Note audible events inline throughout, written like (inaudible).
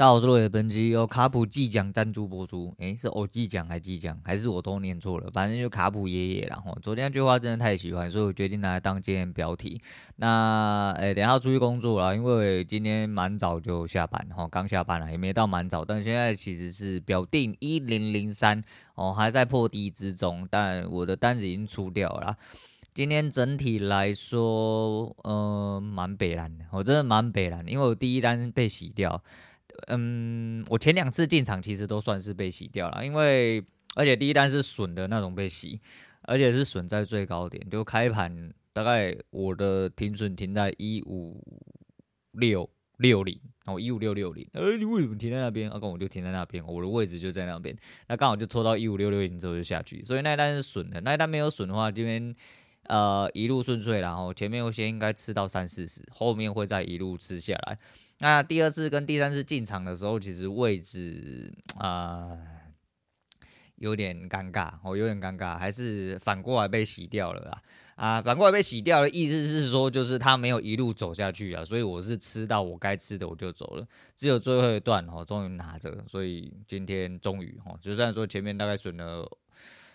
大家好，我是落叶，本期由卡普技奖赞助播出。诶，是欧技奖还技奖，还是我都念错了？反正就卡普爷爷。然后昨天那句话真的太喜欢，所以我决定拿来当今天标题。那诶，等下要出去工作了，因为今天蛮早就下班，哈，刚下班了，也没到蛮早。但现在其实是表定一零零三，哦，还在破低之中，但我的单子已经出掉了。今天整体来说，呃，蛮北烂的，我真的蛮北烂，因为我第一单被洗掉。嗯，我前两次进场其实都算是被洗掉了，因为而且第一单是损的那种被洗，而且是损在最高点，就开盘大概我的停损停在一五六六零，然后一五六六零，呃，你为什么停在那边？啊，刚我就停在那边，我的位置就在那边，那刚好就抽到一五六六零之后就下去，所以那一单是损的，那一单没有损的话，这边呃一路顺遂，然后前面我先应该吃到三四十，后面会再一路吃下来。那第二次跟第三次进场的时候，其实位置啊、有点尴尬，哦，有点尴尬，还是反过来被洗掉了啦啊！反过来被洗掉的意思是说，就是他没有一路走下去啊，所以我是吃到我该吃的我就走了，只有最后一段哦，终于拿着，所以今天终于哦，就算说前面大概损了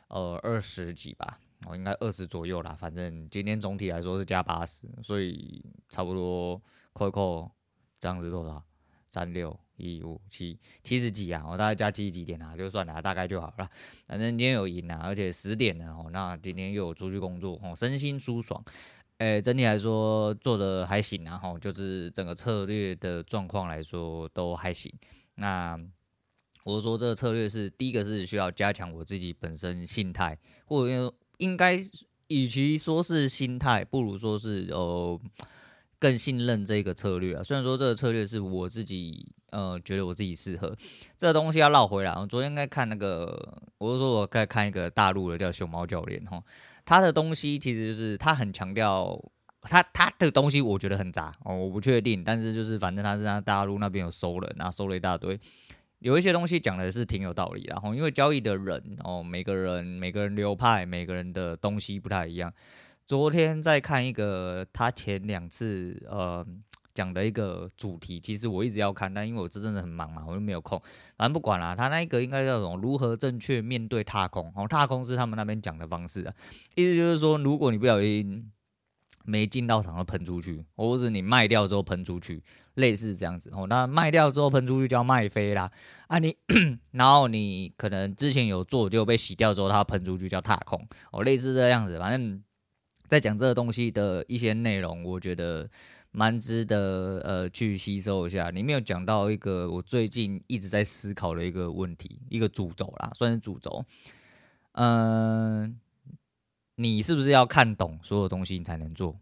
呃二十几吧，哦，应该二十左右啦，反正今天总体来说是加八十，所以差不多扣一扣。这样子多少？三六一五七七十几啊！我大概加七十几点啊，就算了，大概就好了。反正今天有赢啊，而且十点了哦。那今天又有出去工作哦，身心舒爽。诶，整体来说做的还行啊，吼，就是整个策略的状况来说都还行。那我说这个策略是第一个是需要加强我自己本身心态，或者应该与其说是心态，不如说是呃。更信任这个策略啊，虽然说这个策略是我自己呃觉得我自己适合，这个东西要绕回来。我昨天在看那个，我就说我在看一个大陆的叫熊猫教练哈，他的东西其实就是他很强调他他的东西，我觉得很杂哦，我不确定，但是就是反正他是在大陆那边有收了，然后收了一大堆，有一些东西讲的是挺有道理，然后因为交易的人哦，每个人每个人流派每个人的东西不太一样。昨天在看一个他前两次呃讲的一个主题，其实我一直要看，但因为我这阵子很忙嘛，我就没有空。反正不管啦，他那一个应该叫什么？如何正确面对踏空？哦，踏空是他们那边讲的方式啊，意思就是说，如果你不小心没进到场就喷出去，或者你卖掉之后喷出去，类似这样子哦。那卖掉之后喷出去叫卖飞啦啊你，(coughs) 然后你可能之前有做就被洗掉之后，它喷出去叫踏空哦，类似这样子，反正。在讲这个东西的一些内容，我觉得蛮值得呃去吸收一下。里面有讲到一个我最近一直在思考的一个问题，一个主轴啦，算是主轴。嗯、你是不是要看懂所有东西你才能做？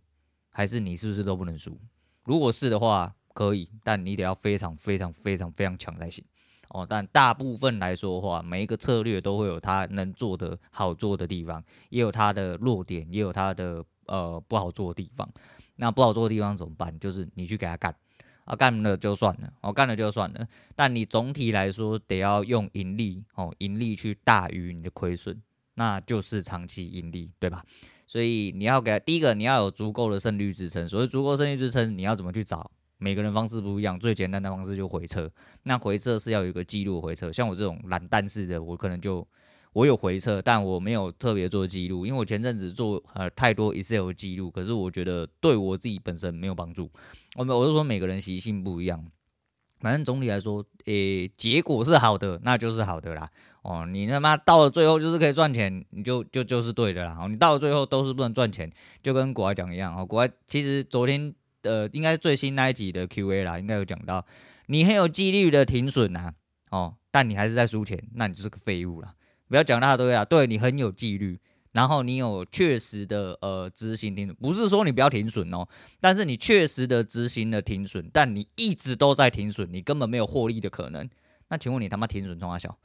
还是你是不是都不能输？如果是的话，可以，但你得要非常非常非常非常强才行。哦，但大部分来说的话，每一个策略都会有它能做的好做的地方，也有它的弱点，也有它的呃不好做的地方。那不好做的地方怎么办？就是你去给他干，啊干了就算了，哦干了就算了。但你总体来说得要用盈利，哦盈利去大于你的亏损，那就是长期盈利，对吧？所以你要给第一个，你要有足够的胜率支撑。所谓足够胜率支撑，你要怎么去找？每个人方式不一样，最简单的方式就回撤。那回撤是要有一个记录回撤，像我这种懒蛋式的，我可能就我有回撤，但我没有特别做记录，因为我前阵子做呃太多 Excel 记录，可是我觉得对我自己本身没有帮助。我们我就说每个人习性不一样，反正总体来说，诶、结果是好的，那就是好的啦。哦，你他妈到了最后就是可以赚钱，你就就就是对的啦。哦，你到了最后都是不能赚钱，就跟国外讲一样。哦，国外其实昨天。呃，应该是最新那一集的 Q&A 啦，应该有讲到，你很有纪律的停损呐，哦，但你还是在输钱，那你就是个废物啦。不要讲那么多啦，对，你很有纪律，然后你有确实的呃执行停损，不是说你不要停损哦，但是你确实的执行了停损，但你一直都在停损，你根本没有获利的可能。那请问你他妈停损冲三小？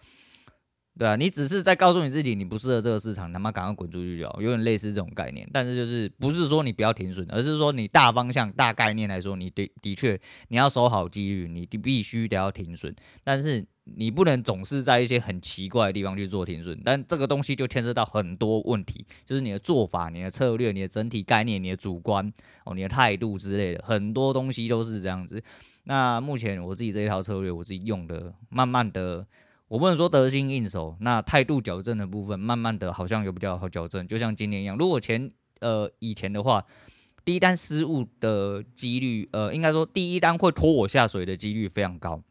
对啊，你只是在告诉你自己，你不适合这个市场，他妈赶快滚出去就好，有点类似这种概念。但是就是不是说你不要停损，而是说你大方向、大概念来说，你的的确你要守好纪律，你必须得要停损。但是你不能总是在一些很奇怪的地方去做停损。但这个东西就牵涉到很多问题，就是你的做法、你的策略、你的整体概念、你的主观哦、你的态度之类的，很多东西都是这样子。那目前我自己这一套策略，我自己用的，慢慢的。我不能说得心应手，那态度矫正的部分，慢慢的好像有比较好矫正，就像今天一样。如果前呃以前的话，第一单失误的几率，呃，应该说第一单会拖我下水的几率非常高。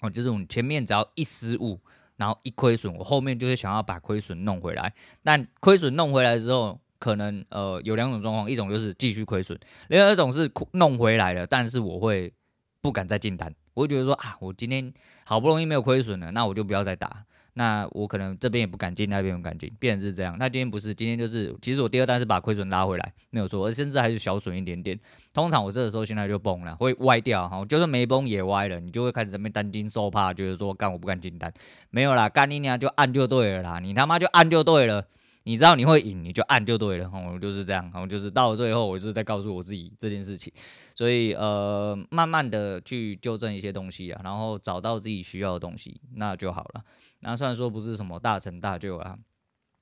哦，就是我前面只要一失误，然后一亏损，我后面就会想要把亏损弄回来。但亏损弄回来之后，可能呃有两种状况，一种就是继续亏损，另外一种是弄回来了，但是我会不敢再进单。我会觉得说啊，我今天好不容易没有亏损了，那我就不要再打。那我可能这边也不敢进，那边也不敢进，变成是这样。那今天不是，今天就是，其实我第二单是把亏损拉回来，没有错，而甚至还是小损一点点。通常我这个时候心态就崩了，会歪掉哈，就算没崩也歪了，你就会开始这边担惊受怕，觉得说干我不敢进单，没有啦，干你娘就按就对了啦，你他妈就按就对了。你知道你会赢，你就按就对了，我就是这样，然后就是到了最后，我就是在告诉我自己这件事情，所以呃，慢慢的去纠正一些东西啊，然后找到自己需要的东西，那就好了。那虽然说不是什么大成大就啊，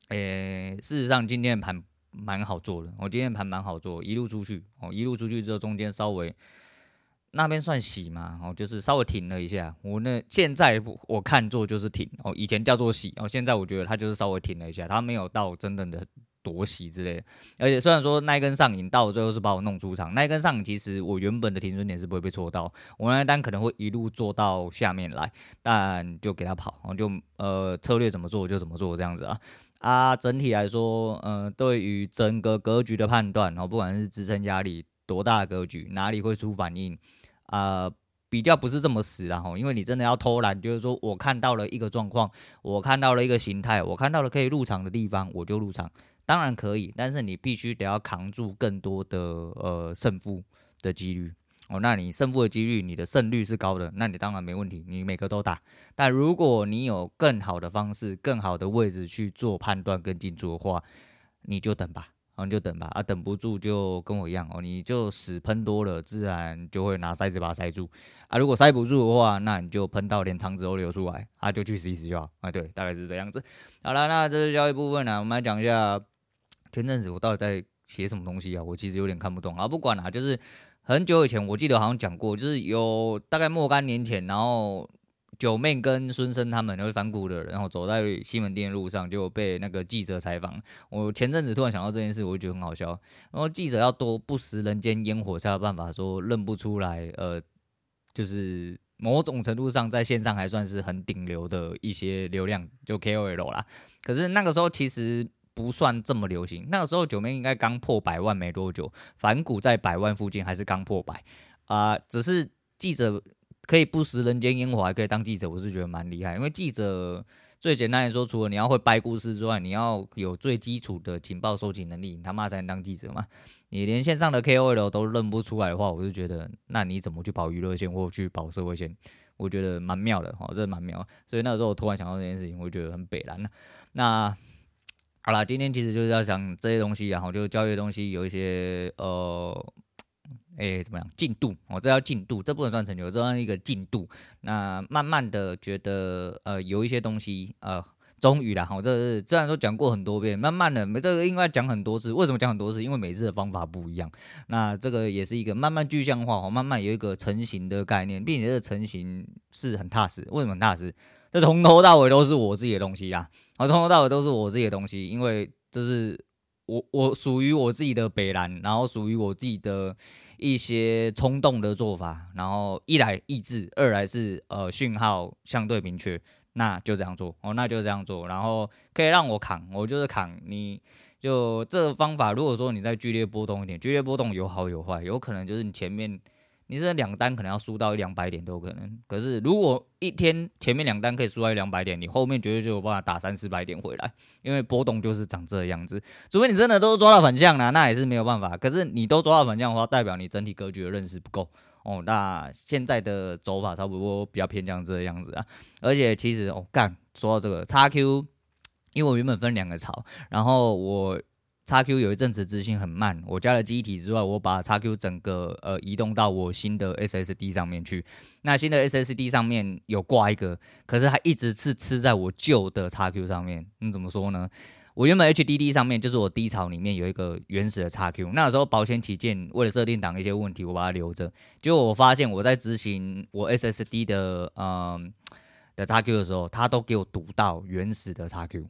诶、事实上今天盘蛮好做的，我今天盘蛮好做，一路出去，哦，一路出去之后中间稍微。那边算洗嘛？哦，就是稍微停了一下。我那现在我看做就是停哦，以前叫做洗哦，现在我觉得它就是稍微停了一下，它没有到真正的夺洗之类的。而且虽然说那一根上影到最后是把我弄出场，那一根上影其实我原本的停损点是不会被戳到，我那单可能会一路做到下面来，但就给他跑，然后就呃策略怎么做就怎么做这样子啊。啊，整体来说，呃，对于整个格局的判断，然后不管是支撑压力多大的格局，哪里会出反应。啊、呃，比较不是这么死的哈，因为你真的要偷懒，就是说我看到了一个状况，我看到了一个形态，我看到了可以入场的地方，我就入场，当然可以，但是你必须得要扛住更多的呃胜负的几率哦，那你胜负的几率，你的胜率是高的，那你当然没问题，你每个都打，但如果你有更好的方式、更好的位置去做判断跟进驻的话，你就等吧。然后你就等吧，啊，等不住就跟我一样哦，你就屎喷多了，自然就会拿塞子把它塞住啊。如果塞不住的话，那你就喷到连肠子都流出来啊，就去死一死就好啊。对，大概是这样子。好了，那这是交易部分呢，我们来讲一下前阵子我到底在写什么东西啊？我其实有点看不懂啊。不管了，就是很久以前我记得好像讲过，就是有大概若干年前，然后。九妹跟孙生他们都是反骨的，然后走在西门町的路上就被那个记者采访。我前阵子突然想到这件事，我就觉得很好笑。然后记者要多不食人间烟火才有办法说认不出来，呃，就是某种程度上在线上还算是很顶流的一些流量，就 KOL 啦。可是那个时候其实不算这么流行，那个时候九妹应该刚破百万没多久，反骨在百万附近还是刚破百啊，只是记者。可以不食人间烟火，还可以当记者，我是觉得蛮厉害。因为记者最简单来说，除了你要会掰故事之外，你要有最基础的情报收集能力，你他妈才能当记者嘛。你连线上的 KOL 都认不出来的话，我就觉得，那你怎么去保娱乐线或去保社会线？我觉得蛮妙的，哦，真的蛮妙。所以那个时候我突然想到这件事情，我觉得很北烂。那好了，今天其实就是要讲这些东西，然后就教育的东西有一些呃。哎、怎么样？进度，我、哦、这叫进度，这不能算成就，这算一个进度。那慢慢的觉得，呃，有一些东西，呃，终于啦，好、哦，这虽然说讲过很多遍，慢慢的，没这个应该讲很多次。为什么讲很多次？因为每次的方法不一样。那这个也是一个慢慢具象化，哦，慢慢有一个成型的概念，并且这个成型是很踏实。为什么很踏实？这从头到尾都是我自己的东西啦，啊、哦，从头到尾都是我自己的东西，因为这是。我我属于我自己的北蓝，然后属于我自己的一些冲动的做法，然后一来抑制，二来是呃讯号相对明确，那就这样做哦，那就这样做，然后可以让我扛，我就是扛你，就这个方法，如果说你在剧烈波动一点，剧烈波动有好有坏，有可能就是你前面。你这两单可能要输到一两百点都有可能，可是如果一天前面两单可以输到一两百点，你后面绝对就有办法打三四百点回来，因为波动就是长这样子。除非你真的都抓到反向了，那也是没有办法。可是你都抓到反向的话，代表你整体格局的认识不够哦，那现在的走法差不多比较偏向这样子啊。而且其实哦，干说到这个叉 Q，因为我原本分两个槽，然后我。XQ 有一阵子执行很慢，我加了机体之外，我把 XQ 整个呃移动到我新的 SSD 上面去。那新的 SSD 上面有挂一个，可是它一直是吃在我旧的 XQ 上面。你怎么说呢？我原本 HDD 上面就是我低槽里面有一个原始的 XQ，那时候保险起见，为了设定档一些问题，我把它留着。结果我发现我在执行我 SSD 的嗯的 XQ 的时候，它都给我读到原始的 XQ。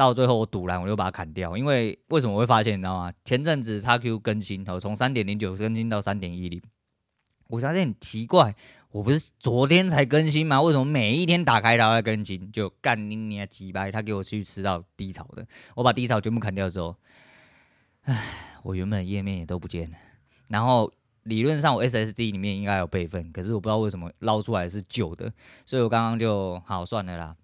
到最后我赌烂，我就把它砍掉。因为为什么我会发现，你知道吗？前阵子 XQ 更新，哦，从三点零九更新到三点一零，我发现很奇怪，我不是昨天才更新吗？为什么每一天打开它在更新？就干你娘几掰，他给我去吃到低潮的，我把低潮全部砍掉之后，唉，我原本页面也都不见了。然后理论上我 SSD 里面应该有备份，可是我不知道为什么捞出来是旧的，所以我刚刚就好算了啦。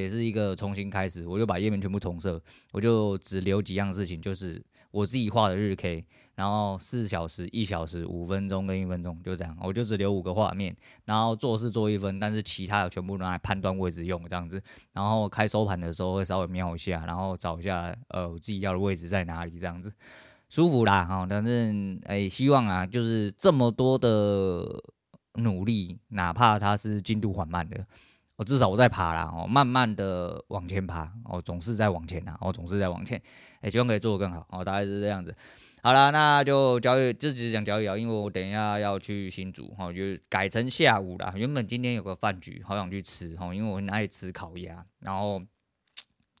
也是一个重新开始，我就把页面全部重设，我就只留几样事情，就是我自己画的日 K，然后四小时、一小时、五分钟跟一分钟，就这样，我就只留五个画面，然后做事做一分，但是其他的全部拿来判断位置用这样子，然后开收盘的时候会稍微瞄一下，然后找一下呃我自己要的位置在哪里这样子，舒服啦哈，反正哎希望啊，就是这么多的努力，哪怕它是进度缓慢的。我至少我在爬啦，哦，慢慢的往前爬，哦，总是在往前啊，哦，总是在往前，哎，希望可以做得更好，哦，大概是这样子。好了，那就交易，这只是讲交易啊，因为我等一下要去新竹，哈，就改成下午啦。原本今天有个饭局，好想去吃，哈，因为我很爱吃烤鸭，然后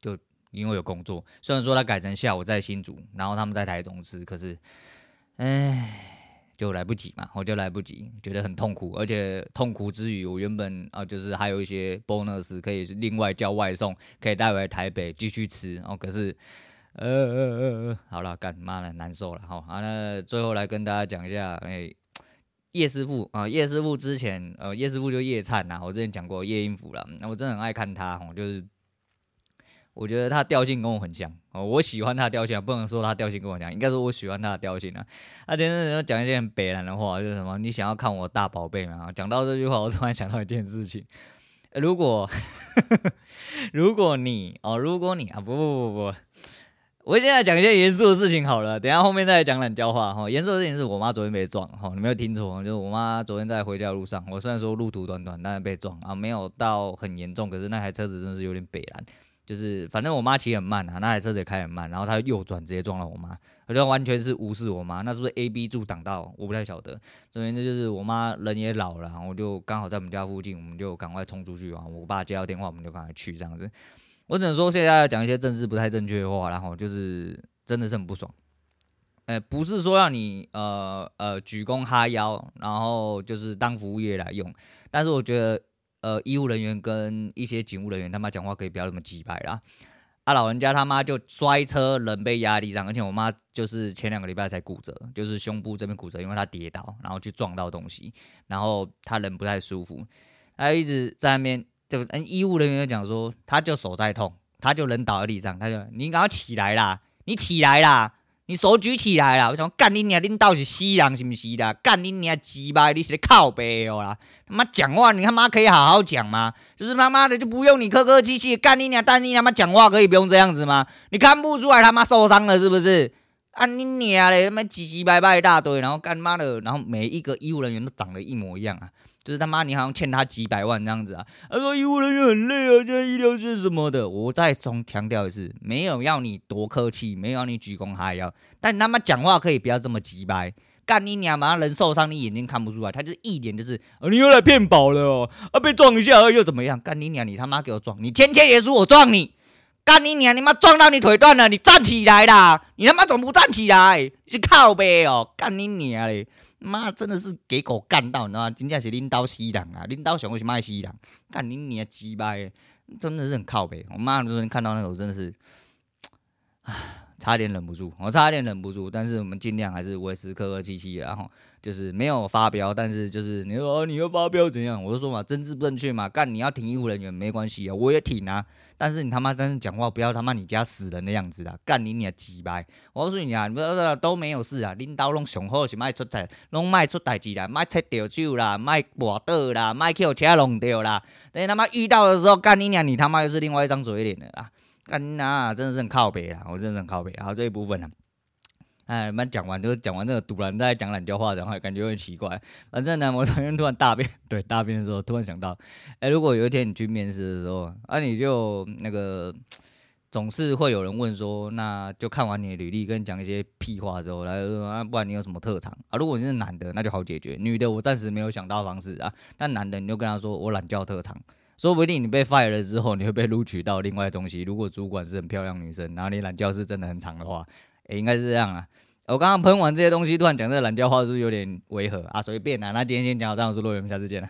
就因为有工作，虽然说他改成下午在新竹，然后他们在台中吃，可是，哎。就来不及嘛，我就来不及，觉得很痛苦，而且痛苦之余，我原本啊就是还有一些 bonus 可以另外叫外送，可以带回台北继续吃哦。可是，呃呃呃，好了，干妈的难受了哈。好，那最后来跟大家讲一下，哎、叶师傅啊，叶师傅之前呃，叶师傅就叶灿呐，我之前讲过叶英福了，那我真的很爱看他哦，就是。我觉得他调性跟我很像哦，我喜欢他的调性，不能说他调性跟我像，应该说我喜欢他的调性啊。他今天讲一些很北烂的话，就是什么你想要看我大宝贝吗？讲到这句话，我突然想到一件事情，如果 (laughs) 如果你哦，如果你啊，不不不不，我现在讲一些严肃的事情好了，等下后面再讲冷笑话哈。严肃的事情是我妈昨天被撞哈，你没有听错，就是我妈昨天在回家的路上，我虽然说路途短短，但是被撞啊，没有到很严重，可是那台车子真的是有点北烂。就是反正我妈骑很慢啊，那台车子也开很慢，然后她右转直接撞了我妈，我觉得完全是无视我妈，那是不是 A B 柱挡到？我不太晓得。总之就是我妈人也老了，我就刚好在我们家附近，我们就赶快冲出去啊！我爸接到电话，我们就赶快去这样子。我只能说现在要讲一些政治不太正确的话，然后就是真的是很不爽。呃，不是说让你呃呃鞠躬哈腰，然后就是当服务业来用，但是我觉得。呃，医务人员跟一些警务人员，他妈讲话可以不要那么机掰啦。啊，老人家他妈就摔车，人被压地上，而且我妈就是前两个礼拜才骨折，就是胸部这边骨折，因为她跌倒，然后去撞到东西，然后她人不太舒服，她一直在那边就嗯医务人员就讲说，她就手在痛，她就人倒在地上，他就你赶快起来啦，你起来啦。你手举起来了，我想干你娘！恁到底是死人是不是的？干你娘鸡巴！你是在靠背哦啦！他妈讲话，你他妈可以好好讲吗？就是他妈的就不用你客客气气干你娘！但你他妈讲话可以不用这样子吗？你看不出来他妈受伤了是不是？啊你娘嘞！他妈叽叽歪歪一大堆，然后干妈的，然后每一个医务人员都长得一模一样啊！就是他妈，你好像欠他几百万这样子啊！他说医务人员很累啊，现在医疗线什么的。我再重强调一次，没有要你多客气，没有要你鞠躬哈腰，但你他妈讲话可以不要这么直白。干你娘嘛，人受伤你眼睛看不出来，他就一脸就是，啊、你又来骗保了哦，啊被撞一下又怎么样？干你娘，你他妈给我撞，你天天也是我撞你，干你娘，你妈撞到你腿断了，你站起来啦，你他妈怎么不站起来？是靠背哦，干你娘嘞！妈，真的是给狗干到，你知道吗？真正是领导死人啊！领导想为什么爱死人？干你你啊鸡巴！真的是很靠北。我妈那时候看到那个，我真的是，唉，差点忍不住，我差点忍不住。但是我们尽量还是维持客客气气，然后就是没有发飙，但是就是你说、哦、你要发飙怎样？我就说嘛，政治不正确嘛，干你要挺医护人员没关系啊，我也挺啊。但是你他妈真是讲话不要他妈你家死人的样子啊，干你你鸡掰！我告诉你啊，你们都没有事啊，领导拢上好是卖出彩，拢卖出代志啦，卖切掉酒啦，卖跋倒啦，卖去车弄掉啦。等你他妈遇到的时候，干你娘，你他妈又是另外一张嘴脸的啦，干你娘，真的是很靠北啊，我真的是很靠北。好，这一部分呢。哎，蛮讲完就是讲完这个，突然在讲懒觉话，然后感觉有点奇怪。反正呢，我昨天突然大便，(laughs) 对大便的时候突然想到，哎，如果有一天你去面试的时候，啊，你就那个总是会有人问说，那就看完你的履历，跟你讲一些屁话之后，来说啊，不然你有什么特长啊？如果你是男的，那就好解决；女的，我暂时没有想到方式啊。但男的，你就跟他说我懒觉特长，说不定你被 fire 了之后，你会被录取到另外东西。如果主管是很漂亮女生，然后你懒觉是真的很长的话。诶，应该是这样啊！我刚刚喷完这些东西，突然讲这个懒觉话，是不是有点违和啊？随便啊，那今天先讲到这样，我是洛源，我们下次见了。